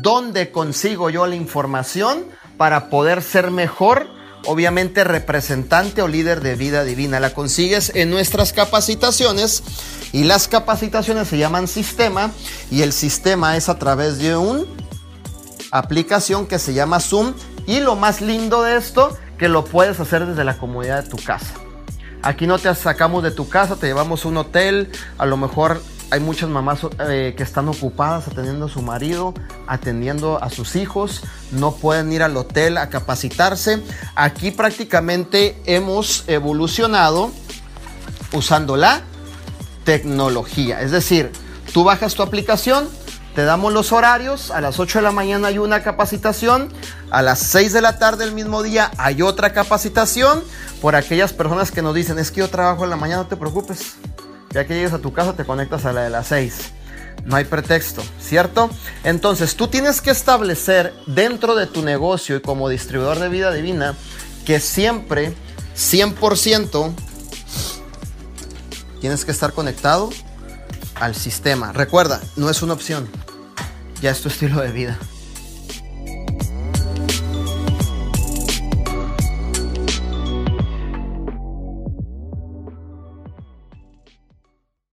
dónde consigo yo la información para poder ser mejor, obviamente representante o líder de vida divina. La consigues en nuestras capacitaciones y las capacitaciones se llaman sistema y el sistema es a través de una aplicación que se llama Zoom y lo más lindo de esto que lo puedes hacer desde la comodidad de tu casa. Aquí no te sacamos de tu casa, te llevamos a un hotel, a lo mejor hay muchas mamás eh, que están ocupadas atendiendo a su marido, atendiendo a sus hijos, no pueden ir al hotel a capacitarse. Aquí prácticamente hemos evolucionado usando la tecnología. Es decir, tú bajas tu aplicación, te damos los horarios, a las 8 de la mañana hay una capacitación, a las 6 de la tarde del mismo día hay otra capacitación. Por aquellas personas que nos dicen, es que yo trabajo en la mañana, no te preocupes ya que llegues a tu casa te conectas a la de las 6. No hay pretexto, ¿cierto? Entonces tú tienes que establecer dentro de tu negocio y como distribuidor de vida divina que siempre, 100%, tienes que estar conectado al sistema. Recuerda, no es una opción, ya es tu estilo de vida.